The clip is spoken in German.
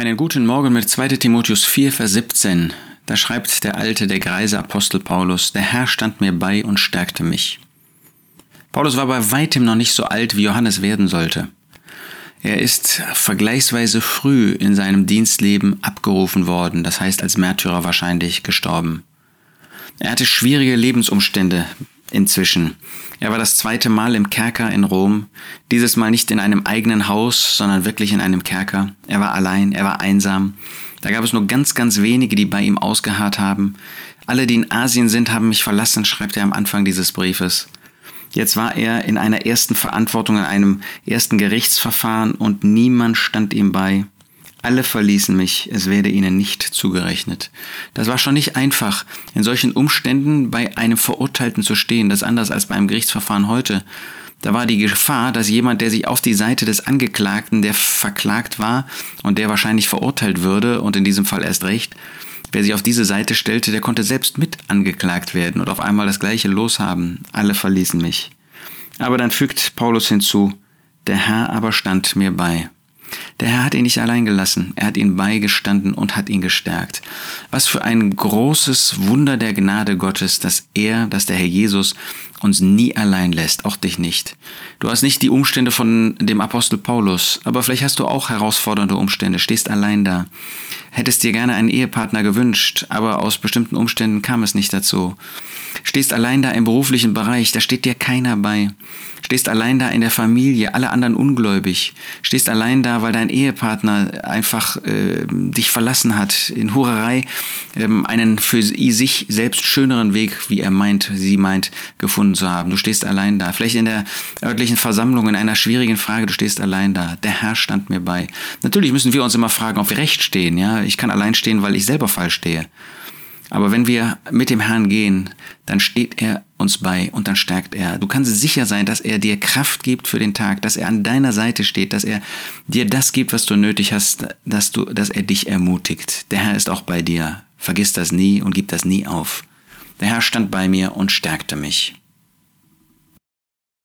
Einen guten Morgen mit 2 Timotheus 4, Vers 17. Da schreibt der alte, der greise Apostel Paulus, der Herr stand mir bei und stärkte mich. Paulus war bei weitem noch nicht so alt, wie Johannes werden sollte. Er ist vergleichsweise früh in seinem Dienstleben abgerufen worden, das heißt als Märtyrer wahrscheinlich gestorben. Er hatte schwierige Lebensumstände inzwischen. Er war das zweite Mal im Kerker in Rom, dieses Mal nicht in einem eigenen Haus, sondern wirklich in einem Kerker. Er war allein, er war einsam. Da gab es nur ganz, ganz wenige, die bei ihm ausgeharrt haben. Alle, die in Asien sind, haben mich verlassen, schreibt er am Anfang dieses Briefes. Jetzt war er in einer ersten Verantwortung, in einem ersten Gerichtsverfahren und niemand stand ihm bei. Alle verließen mich, es werde ihnen nicht zugerechnet. Das war schon nicht einfach, in solchen Umständen bei einem Verurteilten zu stehen, das anders als beim Gerichtsverfahren heute. Da war die Gefahr, dass jemand, der sich auf die Seite des Angeklagten, der verklagt war und der wahrscheinlich verurteilt würde, und in diesem Fall erst recht, wer sich auf diese Seite stellte, der konnte selbst mit angeklagt werden und auf einmal das gleiche loshaben. Alle verließen mich. Aber dann fügt Paulus hinzu, der Herr aber stand mir bei. Der Herr hat ihn nicht allein gelassen, er hat ihn beigestanden und hat ihn gestärkt. Was für ein großes Wunder der Gnade Gottes, dass er, dass der Herr Jesus uns nie allein lässt, auch dich nicht. Du hast nicht die Umstände von dem Apostel Paulus, aber vielleicht hast du auch herausfordernde Umstände, stehst allein da. Hättest dir gerne einen Ehepartner gewünscht, aber aus bestimmten Umständen kam es nicht dazu. Stehst allein da im beruflichen Bereich, da steht dir keiner bei. Stehst allein da in der Familie, alle anderen ungläubig. Stehst allein da, weil dein Ehepartner einfach äh, dich verlassen hat, in Hurerei ähm, einen für sich selbst schöneren Weg, wie er meint, sie meint, gefunden zu haben. Du stehst allein da. Vielleicht in der örtlichen Versammlung in einer schwierigen Frage, du stehst allein da. Der Herr stand mir bei. Natürlich müssen wir uns immer fragen, ob wir recht stehen. Ja, ich kann allein stehen, weil ich selber falsch stehe. Aber wenn wir mit dem Herrn gehen, dann steht er uns bei und dann stärkt er. Du kannst sicher sein, dass er dir Kraft gibt für den Tag, dass er an deiner Seite steht, dass er dir das gibt, was du nötig hast, dass du, dass er dich ermutigt. Der Herr ist auch bei dir. Vergiss das nie und gib das nie auf. Der Herr stand bei mir und stärkte mich.